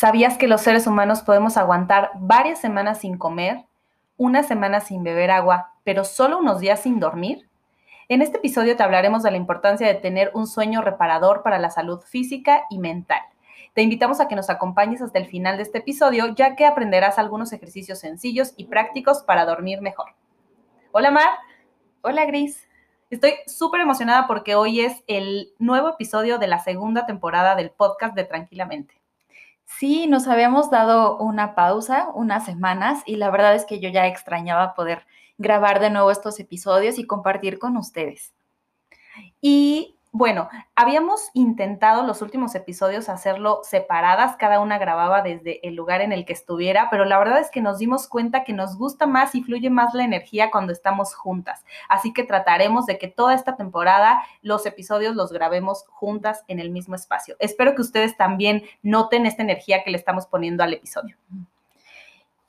¿Sabías que los seres humanos podemos aguantar varias semanas sin comer, una semana sin beber agua, pero solo unos días sin dormir? En este episodio te hablaremos de la importancia de tener un sueño reparador para la salud física y mental. Te invitamos a que nos acompañes hasta el final de este episodio, ya que aprenderás algunos ejercicios sencillos y prácticos para dormir mejor. Hola Mar. Hola Gris. Estoy súper emocionada porque hoy es el nuevo episodio de la segunda temporada del podcast de Tranquilamente. Sí, nos habíamos dado una pausa, unas semanas, y la verdad es que yo ya extrañaba poder grabar de nuevo estos episodios y compartir con ustedes. Y bueno, habíamos intentado los últimos episodios hacerlo separadas, cada una grababa desde el lugar en el que estuviera, pero la verdad es que nos dimos cuenta que nos gusta más y fluye más la energía cuando estamos juntas. Así que trataremos de que toda esta temporada los episodios los grabemos juntas en el mismo espacio. Espero que ustedes también noten esta energía que le estamos poniendo al episodio.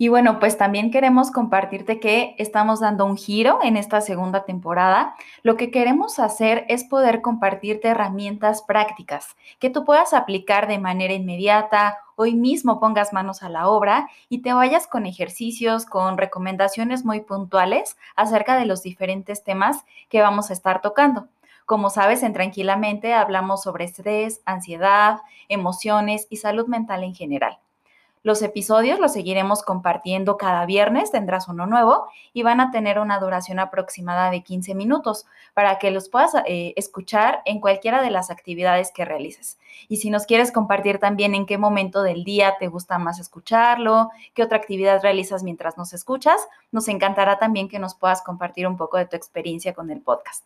Y bueno, pues también queremos compartirte que estamos dando un giro en esta segunda temporada. Lo que queremos hacer es poder compartirte herramientas prácticas que tú puedas aplicar de manera inmediata. Hoy mismo pongas manos a la obra y te vayas con ejercicios, con recomendaciones muy puntuales acerca de los diferentes temas que vamos a estar tocando. Como sabes, en Tranquilamente hablamos sobre estrés, ansiedad, emociones y salud mental en general. Los episodios los seguiremos compartiendo cada viernes, tendrás uno nuevo y van a tener una duración aproximada de 15 minutos para que los puedas eh, escuchar en cualquiera de las actividades que realices. Y si nos quieres compartir también en qué momento del día te gusta más escucharlo, qué otra actividad realizas mientras nos escuchas, nos encantará también que nos puedas compartir un poco de tu experiencia con el podcast.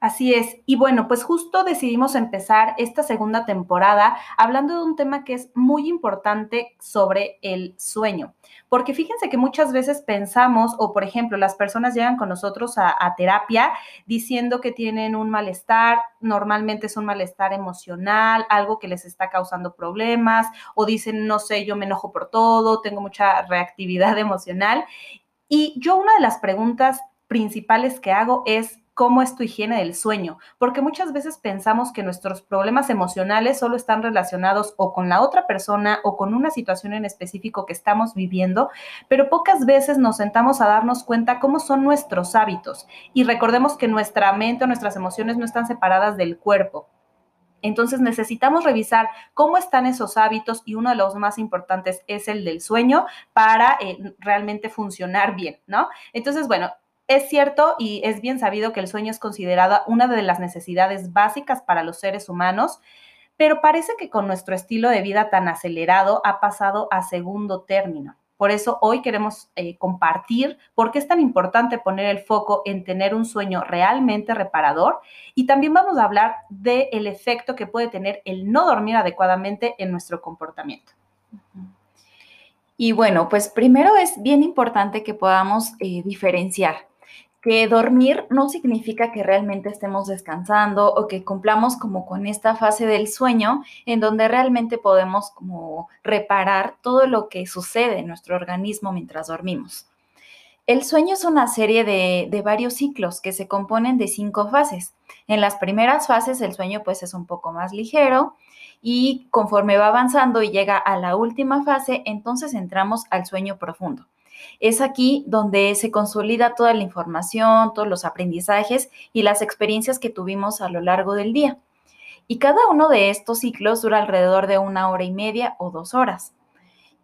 Así es. Y bueno, pues justo decidimos empezar esta segunda temporada hablando de un tema que es muy importante sobre el sueño. Porque fíjense que muchas veces pensamos, o por ejemplo, las personas llegan con nosotros a, terapia diciendo que tienen un malestar, normalmente es un malestar emocional, algo que les está causando problemas, o dicen, no sé, yo me enojo por todo, tengo mucha reactividad emocional. Y yo una de las preguntas principales que hago es, cómo es tu higiene del sueño, porque muchas veces pensamos que nuestros problemas emocionales solo están relacionados o con la otra persona o con una situación en específico que estamos viviendo, pero pocas veces nos sentamos a darnos cuenta cómo son nuestros hábitos y recordemos que nuestra mente o nuestras emociones no están separadas del cuerpo. Entonces necesitamos revisar cómo están esos hábitos y uno de los más importantes es el del sueño para eh, realmente funcionar bien, ¿no? Entonces, bueno, es cierto y es bien sabido que el sueño es considerada una de las necesidades básicas para los seres humanos, pero parece que con nuestro estilo de vida tan acelerado ha pasado a segundo término. Por eso hoy queremos eh, compartir por qué es tan importante poner el foco en tener un sueño realmente reparador y también vamos a hablar del efecto que puede tener el no dormir adecuadamente en nuestro comportamiento. Y bueno, pues primero es bien importante que podamos eh, diferenciar que dormir no significa que realmente estemos descansando o que cumplamos como con esta fase del sueño en donde realmente podemos como reparar todo lo que sucede en nuestro organismo mientras dormimos. El sueño es una serie de, de, varios ciclos que se componen de cinco fases. En las primeras fases el sueño pues es un poco más ligero y conforme va avanzando y llega a la última fase, entonces entramos al sueño profundo. Es aquí donde se consolida toda la información, todos los aprendizajes y las experiencias que tuvimos a lo largo del día. Y cada uno de estos ciclos dura alrededor de una hora y media o dos horas.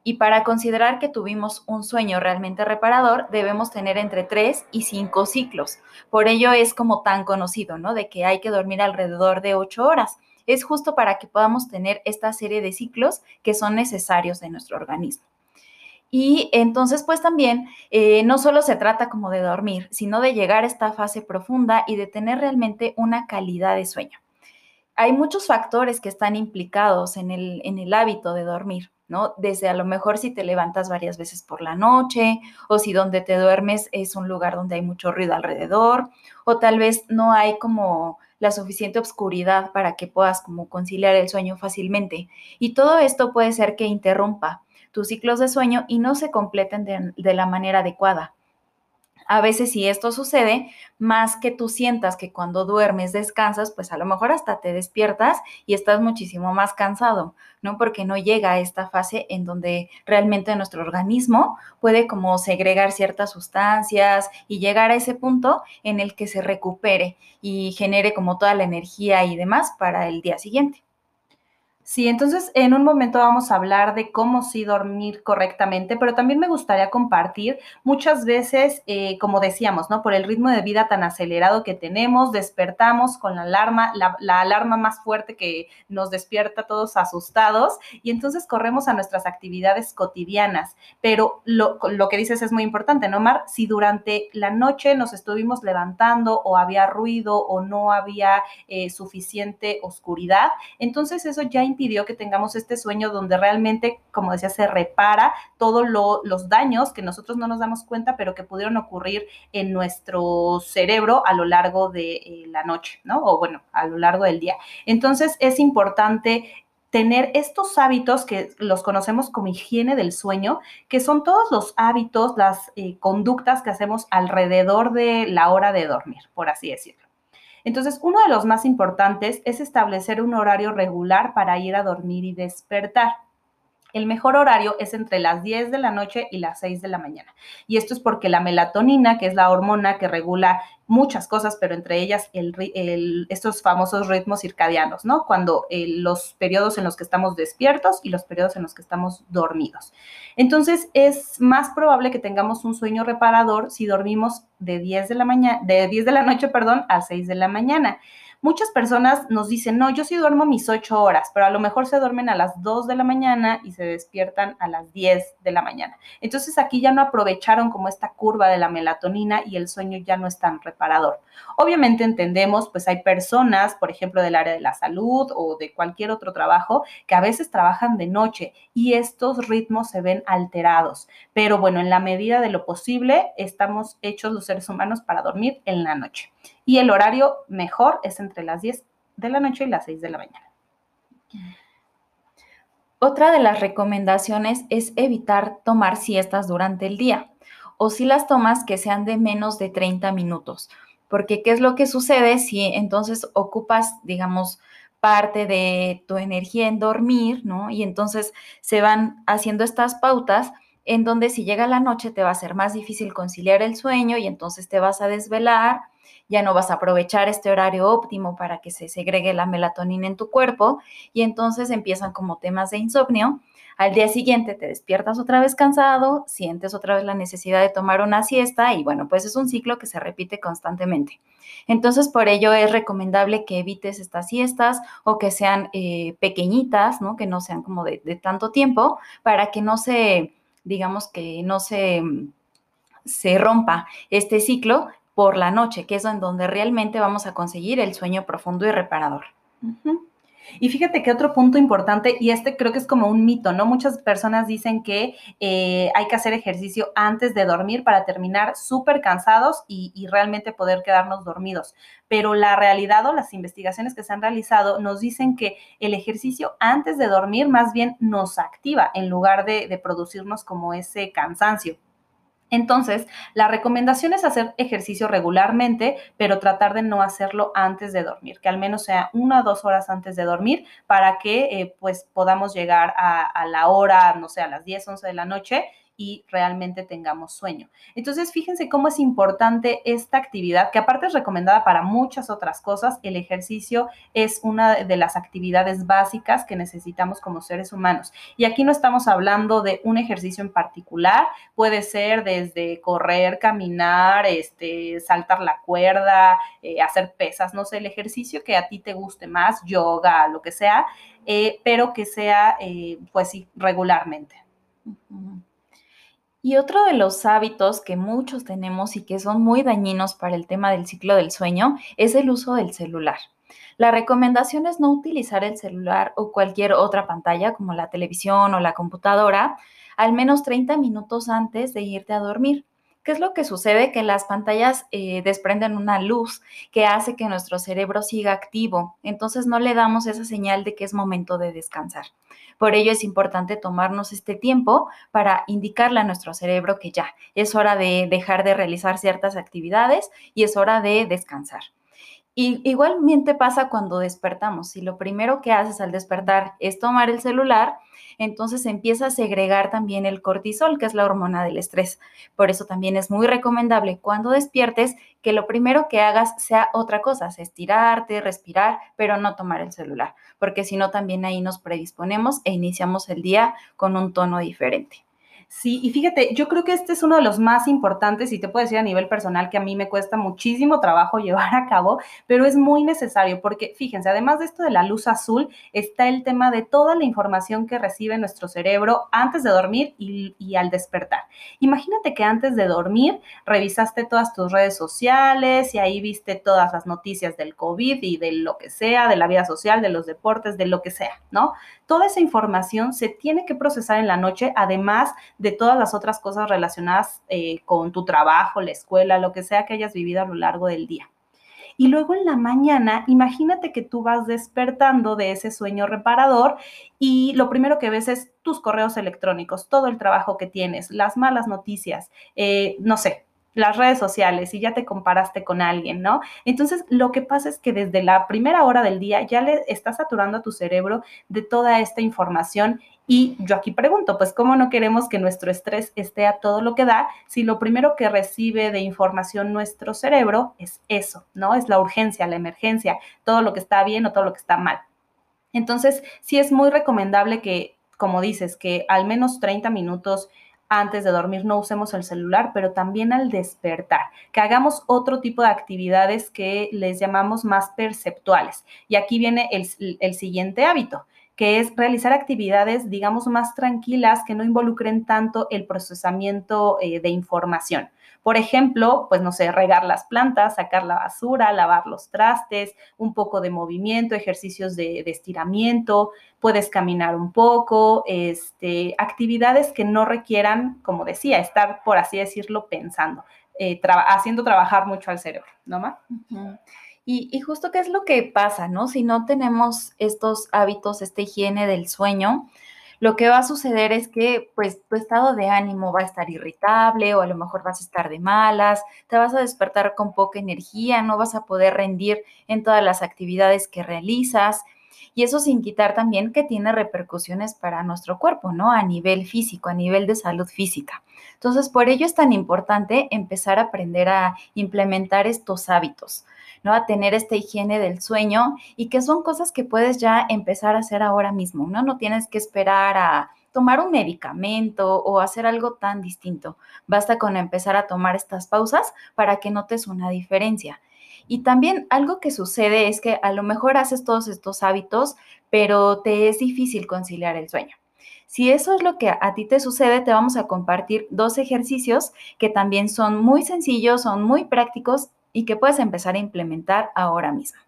Y para considerar que tuvimos un sueño realmente reparador, debemos tener entre tres y cinco ciclos. Por ello es como tan conocido, ¿no? De que hay que dormir alrededor de ocho horas. Es justo para que podamos tener esta serie de ciclos que son necesarios en nuestro organismo. Y entonces, pues también eh, no solo se trata como de dormir, sino de llegar a esta fase profunda y de tener realmente una calidad de sueño. hay muchos factores que están implicados en el, en el hábito de dormir. ¿no? Desde a lo mejor si te levantas varias veces por la noche o si donde te duermes es un lugar donde hay mucho ruido alrededor o tal vez no hay como la suficiente oscuridad para que puedas como conciliar el sueño fácilmente. Y todo esto puede ser que interrumpa tus ciclos de sueño y no se completen de, la manera adecuada. A veces si esto sucede, más que tú sientas que cuando duermes descansas, pues a lo mejor hasta te despiertas y estás muchísimo más cansado, ¿no? Porque no llega a esta fase en donde realmente nuestro organismo puede como segregar ciertas sustancias y llegar a ese punto en el que se recupere y genere como toda la energía y demás para el día siguiente. Sí, entonces en un momento vamos a hablar de cómo sí dormir correctamente, pero también me gustaría compartir muchas veces, eh, como decíamos, ¿no? Por el ritmo de vida tan acelerado que tenemos, despertamos con la alarma, la, alarma más fuerte que nos despierta todos asustados y entonces corremos a nuestras actividades cotidianas. Pero lo, que dices es muy importante, ¿no, Mar? Si durante la noche nos estuvimos levantando o había ruido o no había eh, suficiente oscuridad, entonces eso ya impidió que tengamos este sueño donde realmente, como decía, se repara todos los daños que nosotros no nos damos cuenta, pero que pudieron ocurrir en nuestro cerebro a lo largo de eh, la noche, ¿no? O bueno, a lo largo del día. Entonces es importante tener estos hábitos que los conocemos como higiene del sueño, que son todos los hábitos, las eh, conductas que hacemos alrededor de la hora de dormir, por así decirlo. Entonces, uno de los más importantes es establecer un horario regular para ir a dormir y despertar. El mejor horario es entre las 10 de la noche y las 6 de la mañana. Y esto es porque la melatonina, que es la hormona que regula muchas cosas, pero entre ellas estos famosos ritmos circadianos, ¿no? Cuando eh, los periodos en los que estamos despiertos y los periodos en los que estamos dormidos. Entonces, es más probable que tengamos un sueño reparador si dormimos de 10 de la mañana, de 10 de la noche, perdón, a 6 de la mañana. Muchas personas nos dicen, no, yo sí duermo mis ocho horas, pero a lo mejor se duermen a las 2 de la mañana y se despiertan a las 10 de la mañana. Entonces aquí ya no aprovecharon como esta curva de la melatonina y el sueño ya no es tan reparador. Obviamente entendemos, pues hay personas, por ejemplo, del área de la salud o de cualquier otro trabajo, que a veces trabajan de noche y estos ritmos se ven alterados. Pero bueno, en la medida de lo posible, estamos hechos los seres humanos para dormir en la noche y el horario mejor es entre las 10 de la noche y las 6 de la mañana. Otra de las recomendaciones es evitar tomar siestas durante el día o si las tomas que sean de menos de 30 minutos, porque ¿qué es lo que sucede si entonces ocupas, digamos, parte de tu energía en dormir, ¿no? Y entonces se van haciendo estas pautas en donde si llega la noche te va a ser más difícil conciliar el sueño y entonces te vas a desvelar ya no vas a aprovechar este horario óptimo para que se segregue la melatonina en tu cuerpo y entonces empiezan como temas de insomnio. Al día siguiente te despiertas otra vez cansado, sientes otra vez la necesidad de tomar una siesta y bueno, pues es un ciclo que se repite constantemente. Entonces, por ello es recomendable que evites estas siestas o que sean eh, pequeñitas, ¿no? Que no sean como de, de tanto tiempo para que no se, digamos que no se se rompa este ciclo por la noche, que es en donde realmente vamos a conseguir el sueño profundo y reparador. Y fíjate que otro punto importante, y este creo que es como un mito, ¿no? Muchas personas dicen que eh, hay que hacer ejercicio antes de dormir para terminar súper cansados y, y, realmente poder quedarnos dormidos. Pero la realidad o las investigaciones que se han realizado nos dicen que el ejercicio antes de dormir más bien nos activa en lugar de, de producirnos como ese cansancio. Entonces, la recomendación es hacer ejercicio regularmente, pero tratar de no hacerlo antes de dormir, que al menos sea una o dos horas antes de dormir para que eh, pues podamos llegar a, a, la hora, no sé, a las 10, 11 de la noche y realmente tengamos sueño. Entonces, fíjense cómo es importante esta actividad, que aparte es recomendada para muchas otras cosas. El ejercicio es una de las actividades básicas que necesitamos como seres humanos. Y aquí no estamos hablando de un ejercicio en particular, puede ser desde correr, caminar, este, saltar la cuerda, eh, hacer pesas, no sé, el ejercicio que a ti te guste más, yoga, lo que sea, eh, pero que sea, eh, pues sí, regularmente. Y otro de los hábitos que muchos tenemos y que son muy dañinos para el tema del ciclo del sueño es el uso del celular. La recomendación es no utilizar el celular o cualquier otra pantalla como la televisión o la computadora al menos 30 minutos antes de irte a dormir. ¿Qué es lo que sucede? Que las pantallas eh, desprenden una luz que hace que nuestro cerebro siga activo, entonces no le damos esa señal de que es momento de descansar. Por ello es importante tomarnos este tiempo para indicarle a nuestro cerebro que ya es hora de dejar de realizar ciertas actividades y es hora de descansar. Y igualmente pasa cuando despertamos. Si lo primero que haces al despertar es tomar el celular, entonces empieza a segregar también el cortisol, que es la hormona del estrés. Por eso también es muy recomendable cuando despiertes que lo primero que hagas sea otra cosa, estirarte, respirar, pero no tomar el celular, porque si no también ahí nos predisponemos e iniciamos el día con un tono diferente. Sí, y fíjate, yo creo que este es uno de los más importantes y te puedo decir a nivel personal que a mí me cuesta muchísimo trabajo llevar a cabo, pero es muy necesario porque fíjense, además de esto de la luz azul, está el tema de toda la información que recibe nuestro cerebro antes de dormir y, al despertar. Imagínate que antes de dormir revisaste todas tus redes sociales y ahí viste todas las noticias del COVID y de lo que sea, de la vida social, de los deportes, de lo que sea, ¿no? Toda esa información se tiene que procesar en la noche, además de todas las otras cosas relacionadas eh, con tu trabajo, la escuela, lo que sea que hayas vivido a lo largo del día. Y luego en la mañana, imagínate que tú vas despertando de ese sueño reparador y lo primero que ves es tus correos electrónicos, todo el trabajo que tienes, las malas noticias, eh, no sé, las redes sociales y ya te comparaste con alguien, ¿no? Entonces, lo que pasa es que desde la primera hora del día ya le estás saturando a tu cerebro de toda esta información y yo aquí pregunto, pues, ¿cómo no queremos que nuestro estrés esté a todo lo que da si lo primero que recibe de información nuestro cerebro es eso, ¿no? Es la urgencia, la emergencia, todo lo que está bien o todo lo que está mal. Entonces, sí es muy recomendable que, como dices, que al menos 30 minutos antes de dormir no usemos el celular, pero también al despertar, que hagamos otro tipo de actividades que les llamamos más perceptuales. Y aquí viene el, siguiente hábito, que es realizar actividades, digamos, más tranquilas que no involucren tanto el procesamiento eh, de información. Por ejemplo, pues no sé, regar las plantas, sacar la basura, lavar los trastes, un poco de movimiento, ejercicios de, estiramiento, puedes caminar un poco, este, actividades que no requieran, como decía, estar, por así decirlo, pensando, eh, haciendo trabajar mucho al cerebro, ¿no más? y, y, justo qué es lo que pasa, ¿no? Si no tenemos estos hábitos, esta higiene del sueño, lo que va a suceder es que pues tu estado de ánimo va a estar irritable o a lo mejor vas a estar de malas, te vas a despertar con poca energía, no vas a poder rendir en todas las actividades que realizas. Y eso sin quitar también que tiene repercusiones para nuestro cuerpo, ¿no? A nivel físico, a nivel de salud física. Entonces, por ello es tan importante empezar a aprender a implementar estos hábitos. ¿No? A tener esta higiene del sueño y que son cosas que puedes ya empezar a hacer ahora mismo, ¿no? No tienes que esperar a tomar un medicamento o hacer algo tan distinto. Basta con empezar a tomar estas pausas para que notes una diferencia. Y también algo que sucede es que a lo mejor haces todos estos hábitos, pero te es difícil conciliar el sueño. Si eso es lo que a ti te sucede, te vamos a compartir dos ejercicios que también son muy sencillos, son muy prácticos y que puedes empezar a implementar ahora mismo.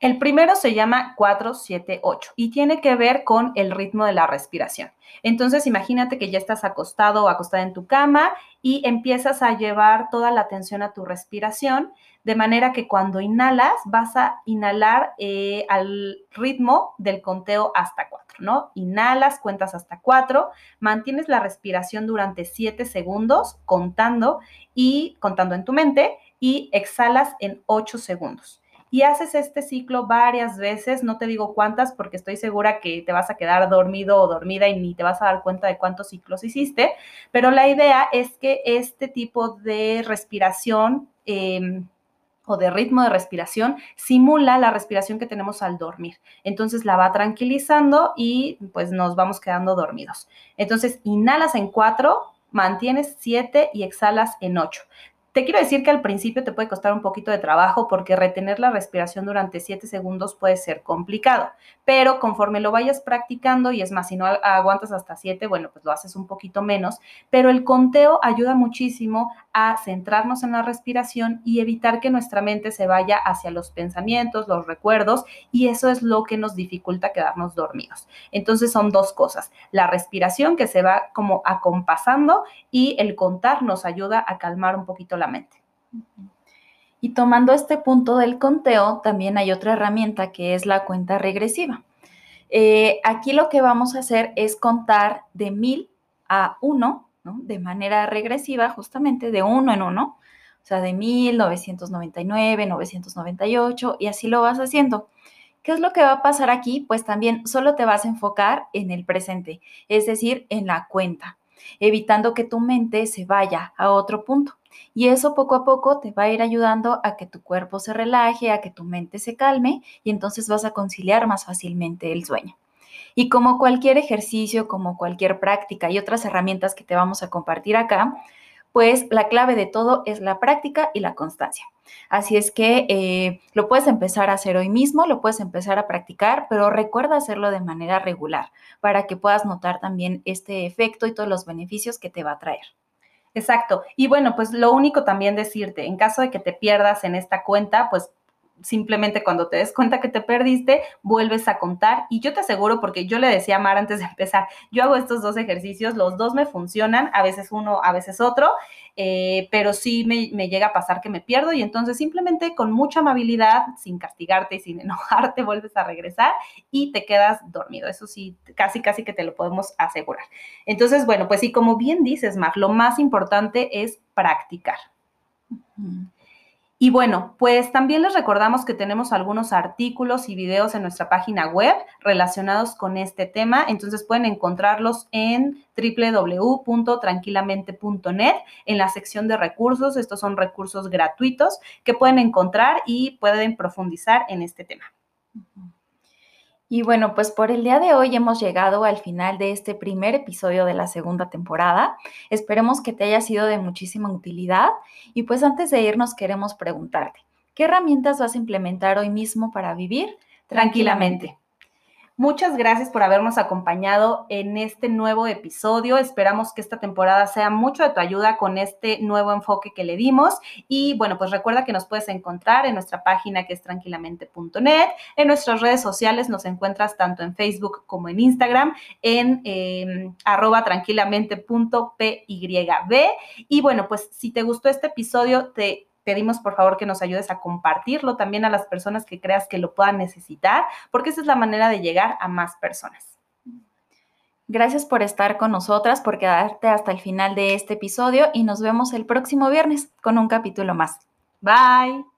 El primero se llama 478 y tiene que ver con el ritmo de la respiración. Entonces, imagínate que ya estás acostado o acostada en tu cama y empiezas a llevar toda la atención a tu respiración, de manera que cuando inhalas vas a inhalar eh, al ritmo del conteo hasta 4, ¿no? Inhalas, cuentas hasta 4, mantienes la respiración durante 7 segundos contando y contando en tu mente y exhalas en 8 segundos. Y haces este ciclo varias veces, no te digo cuántas porque estoy segura que te vas a quedar dormido o dormida y ni te vas a dar cuenta de cuántos ciclos hiciste, pero la idea es que este tipo de respiración... Em, o de ritmo de respiración simula la respiración que tenemos al dormir. Entonces la va tranquilizando y pues nos vamos quedando dormidos. Entonces inhalas en 4, mantienes 7 y exhalas en 8. Te quiero decir que al principio te puede costar un poquito de trabajo porque retener la respiración durante 7 segundos puede ser complicado, pero conforme lo vayas practicando, y es más, si no aguantas hasta 7, bueno, pues lo haces un poquito menos, pero el conteo ayuda muchísimo a centrarnos en la respiración y evitar que nuestra mente se vaya hacia los pensamientos, los recuerdos, y eso es lo que nos dificulta quedarnos dormidos. Entonces son dos cosas, la respiración que se va como acompasando y el contar nos ayuda a calmar un poquito la mente. Y tomando este punto del conteo, también hay otra herramienta que es la cuenta regresiva. Eh, aquí lo que vamos a hacer es contar de mil a uno de manera regresiva, justamente de uno en uno, o sea, de 1999, 998, y así lo vas haciendo. ¿Qué es lo que va a pasar aquí? Pues también solo te vas a enfocar en el presente, es decir, en la cuenta, evitando que tu mente se vaya a otro punto. Y eso poco a poco te va a ir ayudando a que tu cuerpo se relaje, a que tu mente se calme y entonces vas a conciliar más fácilmente el sueño. Y como cualquier ejercicio, como cualquier práctica y otras herramientas que te vamos a compartir acá, pues la clave de todo es la práctica y la constancia. Así es que eh, lo puedes empezar a hacer hoy mismo, lo puedes empezar a practicar, pero recuerda hacerlo de manera regular para que puedas notar también este efecto y todos los beneficios que te va a traer. Exacto. Y bueno, pues lo único también decirte, en caso de que te pierdas en esta cuenta, pues simplemente cuando te des cuenta que te perdiste, vuelves a contar. Y yo te aseguro, porque yo le decía a Mar antes de empezar, yo hago estos dos ejercicios, los dos me funcionan, a veces uno, a veces otro, eh, pero sí me, llega a pasar que me pierdo y entonces simplemente con mucha amabilidad, sin castigarte y sin enojarte, vuelves a regresar y te quedas dormido. Eso sí, casi, casi que te lo podemos asegurar. Entonces, bueno, pues sí, como bien dices, Mar, lo más importante es practicar. Y bueno, pues también les recordamos que tenemos algunos artículos y videos en nuestra página web relacionados con este tema, entonces pueden encontrarlos en www.tranquilamente.net en la sección de recursos. Estos son recursos gratuitos que pueden encontrar y pueden profundizar en este tema. Y bueno, pues por el día de hoy hemos llegado al final de este primer episodio de la segunda temporada. Esperemos que te haya sido de muchísima utilidad. Y pues antes de irnos queremos preguntarte, ¿qué herramientas vas a implementar hoy mismo para vivir tranquilamente? Muchas gracias por habernos acompañado en este nuevo episodio. Esperamos que esta temporada sea mucho de tu ayuda con este nuevo enfoque que le dimos. Y bueno, pues recuerda que nos puedes encontrar en nuestra página que es tranquilamente.net. En nuestras redes sociales nos encuentras tanto en Facebook como en Instagram en eh, arroba tranquilamente.pyb. Y bueno, pues si te gustó este episodio, te pedimos por favor que nos ayudes a compartirlo también a las personas que creas que lo puedan necesitar, porque esa es la manera de llegar a más personas. Gracias por estar con nosotras, por quedarte hasta el final de este episodio y nos vemos el próximo viernes con un capítulo más. Bye.